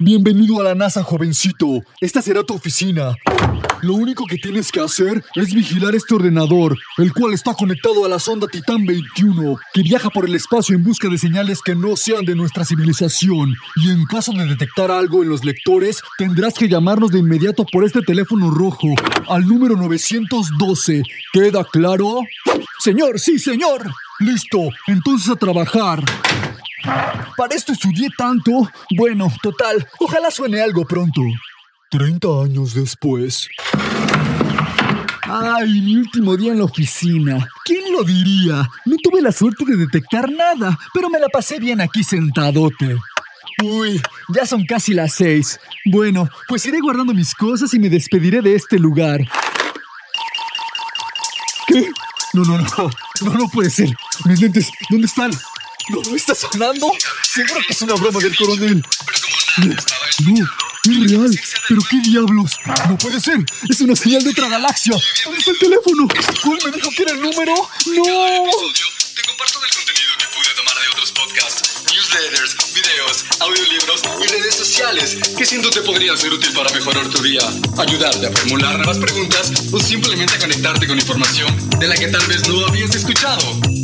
Bienvenido a la NASA, jovencito. Esta será tu oficina. Lo único que tienes que hacer es vigilar este ordenador, el cual está conectado a la sonda Titán 21, que viaja por el espacio en busca de señales que no sean de nuestra civilización. Y en caso de detectar algo en los lectores, tendrás que llamarnos de inmediato por este teléfono rojo, al número 912. ¿Queda claro? Señor, sí, señor. Listo, entonces a trabajar. Para esto estudié tanto. Bueno, total, ojalá suene algo pronto. 30 años después. Ay, mi último día en la oficina. ¿Quién lo diría? No tuve la suerte de detectar nada, pero me la pasé bien aquí sentadote. Uy, ya son casi las seis. Bueno, pues iré guardando mis cosas y me despediré de este lugar. ¿Qué? No, no, no. No, no puede ser. Mis lentes, ¿dónde están? ¿No, no está sonando? Seguro que es una broma del coronel. No, es real. ¿Pero qué diablos? No puede ser. Es una señal de otra galaxia. ¿Dónde está el teléfono? ¿Cuál me dijo que era el número? ¡No! Te comparto del contenido que pude tomar de otros podcasts, newsletters, videos, audiolibros y redes sociales que siento te podrían ser útil para mejorar tu día, ayudarte a formular nuevas preguntas o simplemente a conectarte con información de la que tal vez no habías escuchado.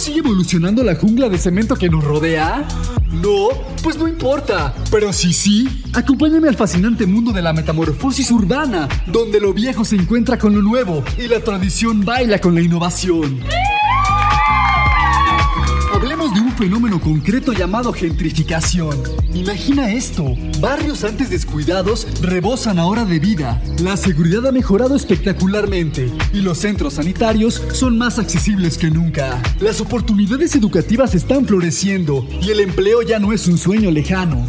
Sigue evolucionando la jungla de cemento que nos rodea? No, pues no importa. Pero si sí, acompáñame al fascinante mundo de la metamorfosis urbana, donde lo viejo se encuentra con lo nuevo y la tradición baila con la innovación. Fenómeno concreto llamado gentrificación. Imagina esto, barrios antes descuidados rebosan ahora de vida, la seguridad ha mejorado espectacularmente y los centros sanitarios son más accesibles que nunca. Las oportunidades educativas están floreciendo y el empleo ya no es un sueño lejano.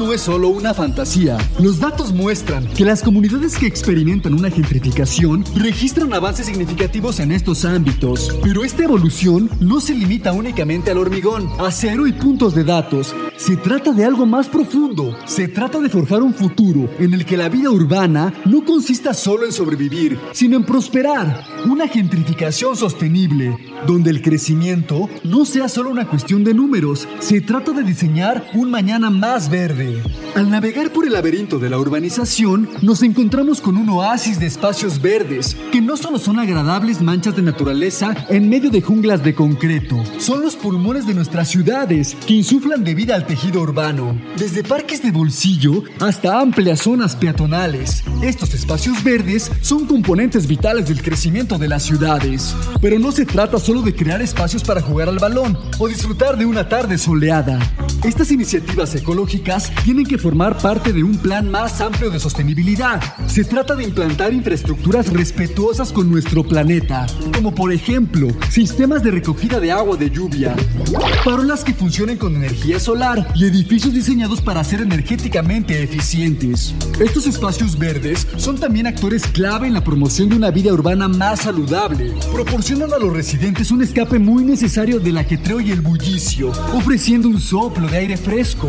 No es solo una fantasía. Los datos muestran que las comunidades que experimentan una gentrificación registran avances significativos en estos ámbitos. Pero esta evolución no se limita únicamente al hormigón, acero y puntos de datos. Se trata de algo más profundo. Se trata de forjar un futuro en el que la vida urbana no consista solo en sobrevivir, sino en prosperar. Una gentrificación sostenible, donde el crecimiento no sea solo una cuestión de números. Se trata de diseñar un mañana más verde. Al navegar por el laberinto de la urbanización, nos encontramos con un oasis de espacios verdes, que no solo son agradables manchas de naturaleza en medio de junglas de concreto, son los pulmones de nuestras ciudades que insuflan de vida al tejido urbano, desde parques de bolsillo hasta amplias zonas peatonales. Estos espacios verdes son componentes vitales del crecimiento de las ciudades. Pero no se trata solo de crear espacios para jugar al balón o disfrutar de una tarde soleada. Estas iniciativas ecológicas tienen que formar parte de un plan más amplio de sostenibilidad. Se trata de implantar infraestructuras respetuosas con nuestro planeta, como por ejemplo sistemas de recogida de agua de lluvia, farolas que funcionen con energía solar y edificios diseñados para ser energéticamente eficientes. Estos espacios verdes son también actores clave en la promoción de una vida urbana más saludable. Proporcionan a los residentes un escape muy necesario del ajetreo y el bullicio, ofreciendo un soplo de aire fresco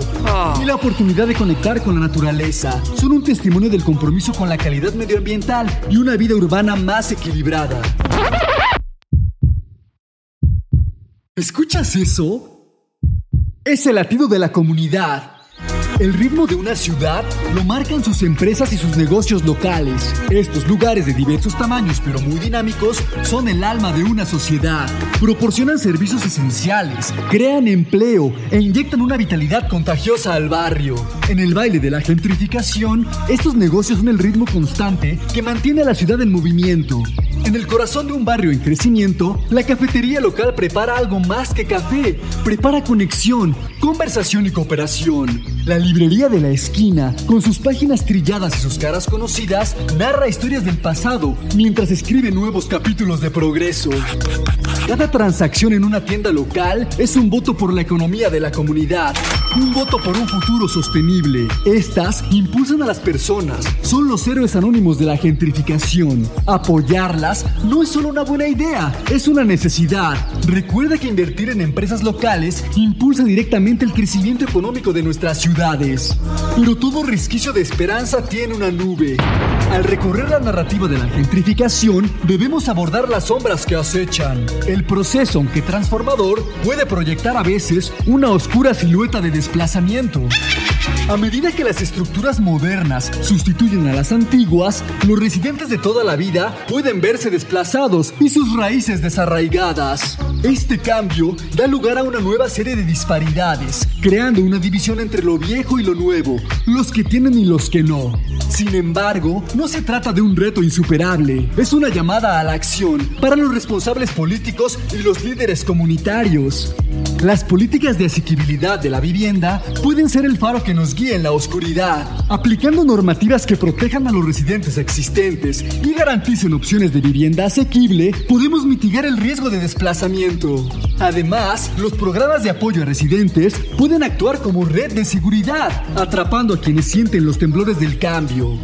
y la oportunidad de conectar con la naturaleza. Son un testimonio del compromiso con la calidad medioambiental y una vida urbana más equilibrada. ¿Escuchas eso? Es el latido de la comunidad. El ritmo de una ciudad lo marcan sus empresas y sus negocios locales. Estos lugares de diversos tamaños pero muy dinámicos son el alma de una sociedad. Proporcionan servicios esenciales, crean empleo e inyectan una vitalidad contagiosa al barrio. En el baile de la gentrificación, estos negocios son el ritmo constante que mantiene a la ciudad en movimiento. En el corazón de un barrio en crecimiento, la cafetería local prepara algo más que café. Prepara conexión, conversación y cooperación. La librería de la esquina, con sus páginas trilladas y sus caras conocidas, narra historias del pasado mientras escribe nuevos capítulos de progreso. Cada transacción en una tienda local es un voto por la economía de la comunidad, un voto por un futuro sostenible. Estas impulsan a las personas, son los héroes anónimos de la gentrificación. Apoyarlas no es solo una buena idea, es una necesidad. Recuerda que invertir en empresas locales impulsa directamente el crecimiento económico de nuestras ciudades. Pero todo resquicio de esperanza tiene una nube. Al recorrer la narrativa de la gentrificación, debemos abordar las sombras que acechan. El proceso, aunque transformador, puede proyectar a veces una oscura silueta de desplazamiento. A medida que las estructuras modernas sustituyen a las antiguas, los residentes de toda la vida pueden verse desplazados y sus raíces desarraigadas. Este cambio da lugar a una nueva serie de disparidades, creando una división entre lo viejo y lo nuevo, los que tienen y los que no. Sin embargo, no se trata de un reto insuperable, es una llamada a la acción para los responsables políticos y los líderes comunitarios. Las políticas de asequibilidad de la vivienda pueden ser el faro que nos guíe en la oscuridad, aplicando normativas que protejan a los residentes existentes y garanticen opciones de vivienda asequible, podemos mitigar el riesgo de desplazamiento. Además, los programas de apoyo a residentes pueden actuar como red de seguridad, atrapando a quienes sienten los temblores del cambio.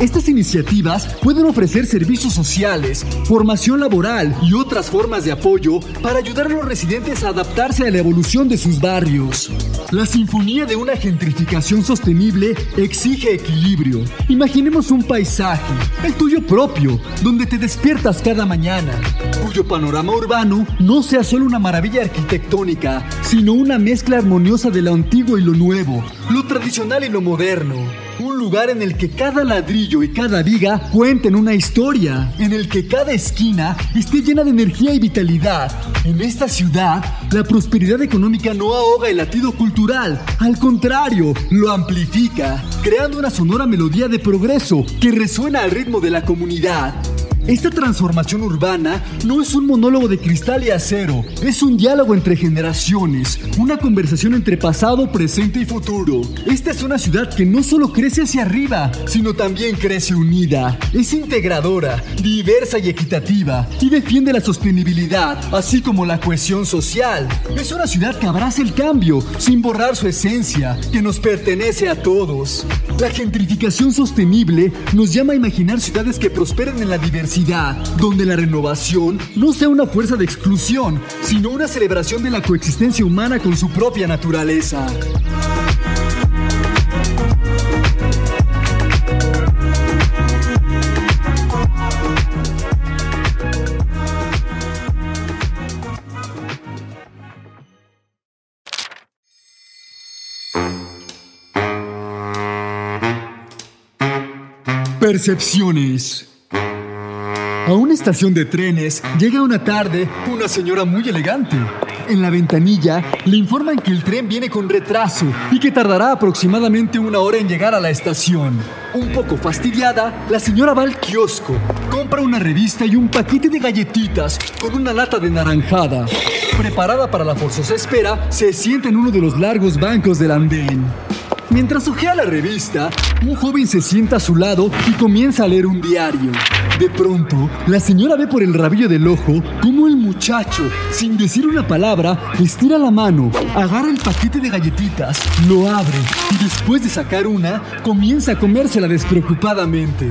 Estas iniciativas pueden ofrecer servicios sociales, formación laboral y otras formas de apoyo para ayudar a los residentes a adaptarse a la evolución de sus barrios. La sinfonía de una gentrificación sostenible exige equilibrio. Imaginemos un paisaje, el tuyo propio, donde te despiertas cada mañana, cuyo panorama urbano no sea solo una maravilla arquitectónica, sino una mezcla armoniosa de lo antiguo y lo nuevo, lo tradicional y lo moderno. Un lugar en el que cada ladrillo y cada viga cuenten una historia, en el que cada esquina esté llena de energía y vitalidad. En esta ciudad, la prosperidad económica no ahoga el latido cultural, al contrario, lo amplifica, creando una sonora melodía de progreso que resuena al ritmo de la comunidad. Esta transformación urbana no es un monólogo de cristal y acero, es un diálogo entre generaciones, una conversación entre pasado, presente y futuro. Esta es una ciudad que no solo crece hacia arriba, sino también crece unida. Es integradora, diversa y equitativa, y defiende la sostenibilidad, así como la cohesión social. Es una ciudad que abraza el cambio, sin borrar su esencia, que nos pertenece a todos. La gentrificación sostenible nos llama a imaginar ciudades que prosperen en la diversidad donde la renovación no sea una fuerza de exclusión, sino una celebración de la coexistencia humana con su propia naturaleza. Percepciones. A una estación de trenes llega una tarde una señora muy elegante. En la ventanilla le informan que el tren viene con retraso y que tardará aproximadamente una hora en llegar a la estación. Un poco fastidiada, la señora va al kiosco, compra una revista y un paquete de galletitas con una lata de naranjada. Preparada para la forzosa espera, se sienta en uno de los largos bancos del andén. Mientras ojea la revista, un joven se sienta a su lado y comienza a leer un diario. De pronto, la señora ve por el rabillo del ojo cómo el muchacho, sin decir una palabra, estira la mano, agarra el paquete de galletitas, lo abre y después de sacar una, comienza a comérsela despreocupadamente.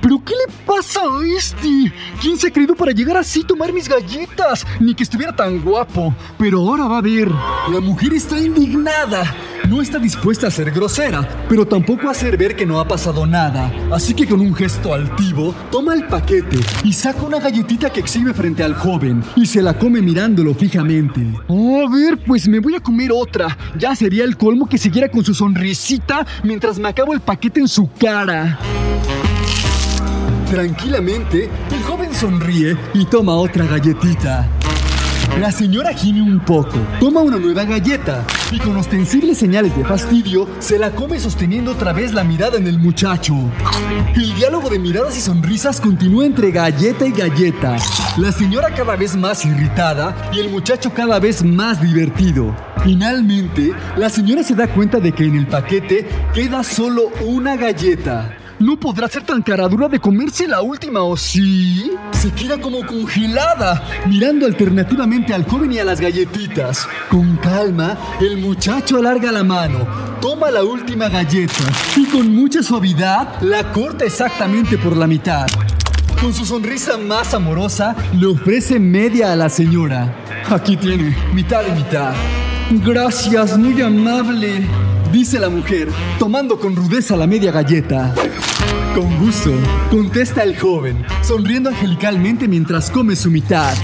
¿Pero qué le pasa a este? ¿Quién se ha creído para llegar así a tomar mis galletas? Ni que estuviera tan guapo. Pero ahora va a ver. La mujer está indignada. No está dispuesta a ser grosera, pero tampoco a hacer ver que no ha pasado nada. Así que con un gesto altivo, toma el paquete y saca una galletita que exhibe frente al joven y se la come mirándolo fijamente. a ver, pues me voy a comer otra. Ya sería el colmo que siguiera con su sonrisita mientras me acabo el paquete en su cara. Tranquilamente, el joven sonríe y toma otra galletita. La señora gime un poco, toma una nueva galleta y con ostensibles señales de fastidio se la come sosteniendo otra vez la mirada en el muchacho. El diálogo de miradas y sonrisas continúa entre galleta y galleta. La señora cada vez más irritada y el muchacho cada vez más divertido. Finalmente, la señora se da cuenta de que en el paquete queda solo una galleta. No podrá ser tan caradura de comerse la última, ¿o sí? Se queda como congelada, mirando alternativamente al joven y a las galletitas. Con calma, el muchacho alarga la mano, toma la última galleta y con mucha suavidad la corta exactamente por la mitad. Con su sonrisa más amorosa, le ofrece media a la señora. Aquí tiene, mitad y mitad. Gracias, muy amable, dice la mujer, tomando con rudeza la media galleta. Con gusto, contesta el joven, sonriendo angelicalmente mientras come su mitad.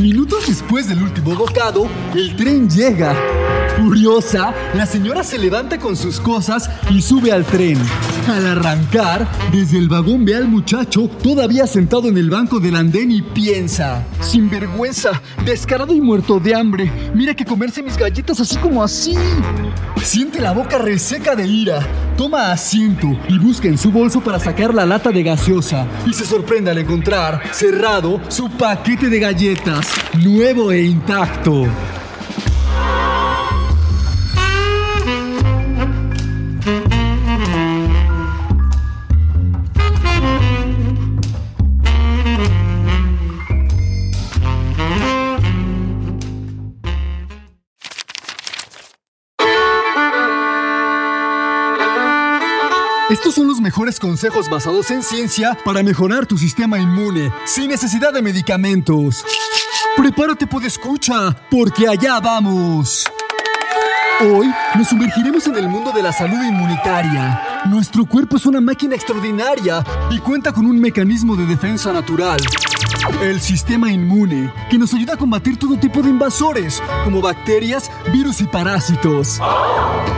Minutos después del último bocado, el tren llega. Furiosa, la señora se levanta con sus cosas y sube al tren. Al arrancar, desde el vagón ve al muchacho todavía sentado en el banco del andén y piensa, sin vergüenza, descarado y muerto de hambre, mira que comerse mis galletas así como así. Siente la boca reseca de ira, toma asiento y busca en su bolso para sacar la lata de gaseosa y se sorprende al encontrar cerrado su paquete de galletas, nuevo e intacto. Mejores consejos basados en ciencia para mejorar tu sistema inmune sin necesidad de medicamentos. Prepárate por escucha, porque allá vamos. Hoy nos sumergiremos en el mundo de la salud inmunitaria. Nuestro cuerpo es una máquina extraordinaria y cuenta con un mecanismo de defensa natural. El sistema inmune, que nos ayuda a combatir todo tipo de invasores, como bacterias, virus y parásitos.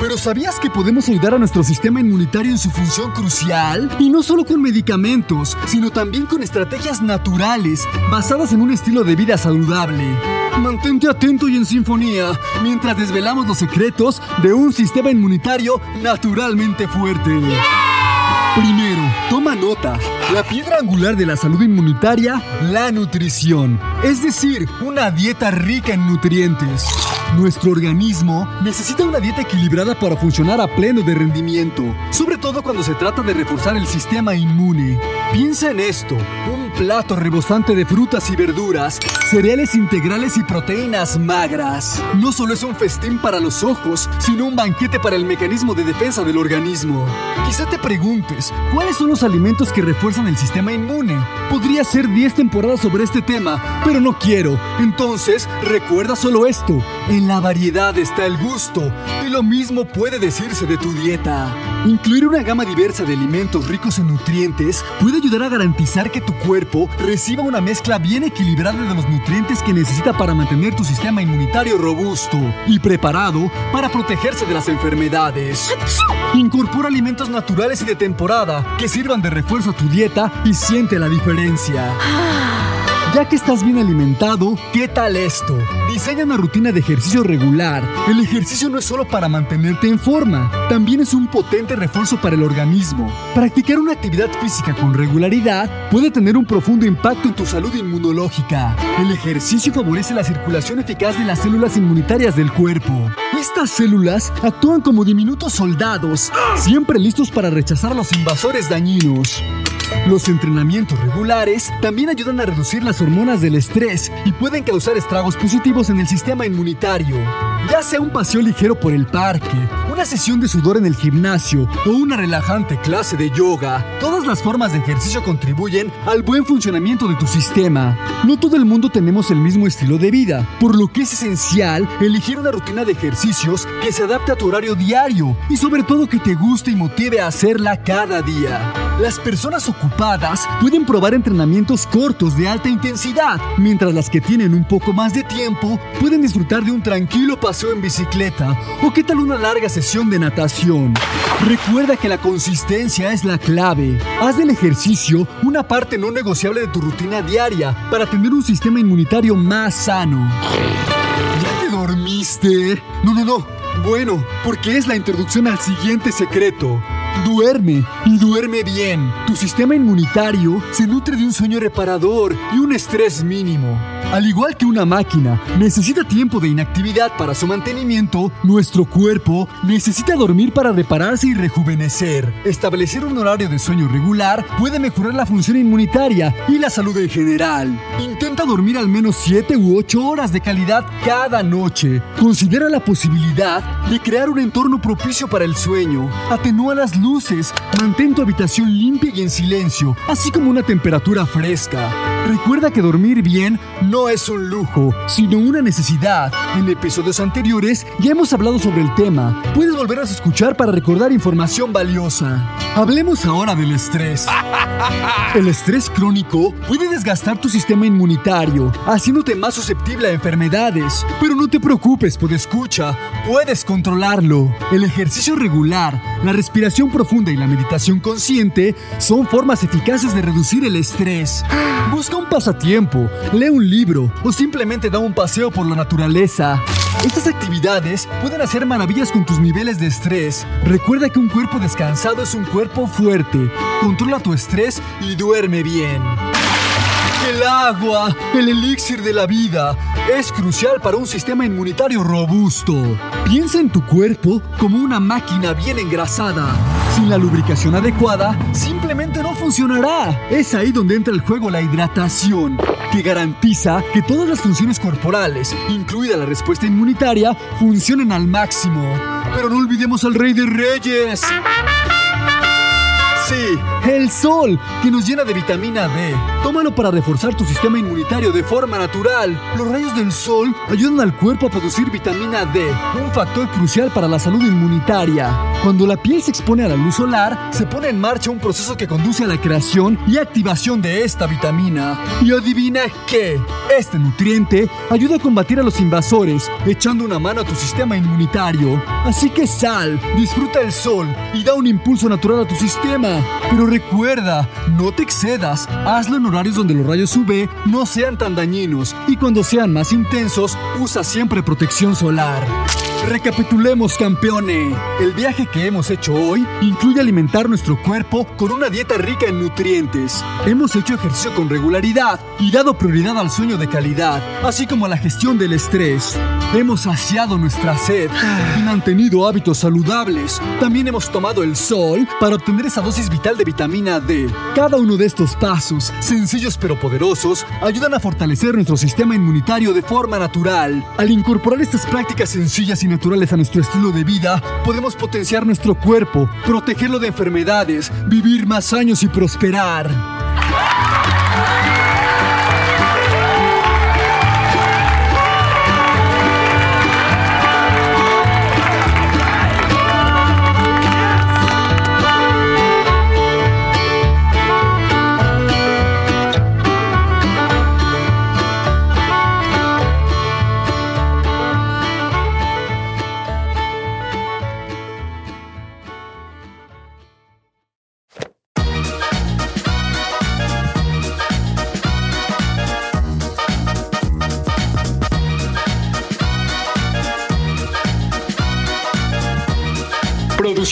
Pero ¿sabías que podemos ayudar a nuestro sistema inmunitario en su función crucial? Y no solo con medicamentos, sino también con estrategias naturales, basadas en un estilo de vida saludable. Mantente atento y en sinfonía mientras desvelamos los secretos de un sistema inmunitario naturalmente fuerte. Primero, toma nota. La piedra angular de la salud inmunitaria, la nutrición. Es decir, una dieta rica en nutrientes. Nuestro organismo necesita una dieta equilibrada para funcionar a pleno de rendimiento, sobre todo cuando se trata de reforzar el sistema inmune. Piensa en esto, un plato rebosante de frutas y verduras, cereales integrales y proteínas magras. No solo es un festín para los ojos, sino un banquete para el mecanismo de defensa del organismo. Quizá te preguntes, ¿cuáles son los alimentos que refuerzan el sistema inmune? Podría ser 10 temporadas sobre este tema, pero no quiero. Entonces, recuerda solo esto. En la variedad está el gusto, y lo mismo puede decirse de tu dieta. Incluir una gama diversa de alimentos ricos en nutrientes puede ayudar a garantizar que tu cuerpo reciba una mezcla bien equilibrada de los nutrientes que necesita para mantener tu sistema inmunitario robusto y preparado para protegerse de las enfermedades. Incorpora alimentos naturales y de temporada que sirvan de refuerzo a tu dieta y siente la diferencia. Que estás bien alimentado, ¿qué tal esto? Diseña una rutina de ejercicio regular. El ejercicio no es solo para mantenerte en forma, también es un potente refuerzo para el organismo. Practicar una actividad física con regularidad puede tener un profundo impacto en tu salud inmunológica. El ejercicio favorece la circulación eficaz de las células inmunitarias del cuerpo. Estas células actúan como diminutos soldados, siempre listos para rechazar los invasores dañinos. Los entrenamientos regulares también ayudan a reducir las hormonas del estrés y pueden causar estragos positivos en el sistema inmunitario. Ya sea un paseo ligero por el parque, una sesión de sudor en el gimnasio o una relajante clase de yoga, todas las formas de ejercicio contribuyen al buen funcionamiento de tu sistema. No todo el mundo tenemos el mismo estilo de vida, por lo que es esencial elegir una rutina de ejercicios que se adapte a tu horario diario y sobre todo que te guste y motive a hacerla cada día. Las personas ocupadas pueden probar entrenamientos cortos de alta intensidad, mientras las que tienen un poco más de tiempo pueden disfrutar de un tranquilo paseo en bicicleta o qué tal una larga sesión de natación. Recuerda que la consistencia es la clave. Haz del ejercicio una parte no negociable de tu rutina diaria para tener un sistema inmunitario más sano. ¿Ya te dormiste? No, no, no. Bueno, porque es la introducción al siguiente secreto. Duerme y duerme bien. Tu sistema inmunitario se nutre de un sueño reparador y un estrés mínimo. Al igual que una máquina necesita tiempo de inactividad para su mantenimiento, nuestro cuerpo necesita dormir para repararse y rejuvenecer. Establecer un horario de sueño regular puede mejorar la función inmunitaria y la salud en general. Intenta dormir al menos 7 u 8 horas de calidad cada noche. Considera la posibilidad de crear un entorno propicio para el sueño. Atenúa las luces, mantén tu habitación limpia y en silencio, así como una temperatura fresca. Recuerda que dormir bien no es un lujo, sino una necesidad. En episodios anteriores ya hemos hablado sobre el tema. Puedes volverlos a escuchar para recordar información valiosa. Hablemos ahora del estrés. El estrés crónico puede desgastar tu sistema inmunitario, haciéndote más susceptible a enfermedades. Pero no te preocupes, pues escucha, puedes controlarlo. El ejercicio regular, la respiración profunda y la meditación consciente son formas eficaces de reducir el estrés. Busca un pasatiempo, lee un libro o simplemente da un paseo por la naturaleza. Estas actividades pueden hacer maravillas con tus niveles de estrés. Recuerda que un cuerpo descansado es un cuerpo fuerte. Controla tu estrés y duerme bien. El agua, el elixir de la vida, es crucial para un sistema inmunitario robusto. Piensa en tu cuerpo como una máquina bien engrasada. Sin la lubricación adecuada, simplemente funcionará. Es ahí donde entra el juego la hidratación, que garantiza que todas las funciones corporales, incluida la respuesta inmunitaria, funcionen al máximo. Pero no olvidemos al rey de reyes. Sí, el sol, que nos llena de vitamina D. Tómalo para reforzar tu sistema inmunitario de forma natural. Los rayos del sol ayudan al cuerpo a producir vitamina D, un factor crucial para la salud inmunitaria. Cuando la piel se expone a la luz solar, se pone en marcha un proceso que conduce a la creación y activación de esta vitamina. Y adivina qué, este nutriente ayuda a combatir a los invasores, echando una mano a tu sistema inmunitario. Así que sal, disfruta el sol y da un impulso natural a tu sistema. Pero recuerda, no te excedas, hazlo en horarios donde los rayos UV no sean tan dañinos y cuando sean más intensos, usa siempre protección solar. Recapitulemos, campeones. El viaje que hemos hecho hoy incluye alimentar nuestro cuerpo con una dieta rica en nutrientes. Hemos hecho ejercicio con regularidad y dado prioridad al sueño de calidad, así como a la gestión del estrés. Hemos saciado nuestra sed y mantenido hábitos saludables. También hemos tomado el sol para obtener esa dosis vital de vitamina D. Cada uno de estos pasos, sencillos pero poderosos, ayudan a fortalecer nuestro sistema inmunitario de forma natural. Al incorporar estas prácticas sencillas y naturales a nuestro estilo de vida, podemos potenciar nuestro cuerpo, protegerlo de enfermedades, vivir más años y prosperar.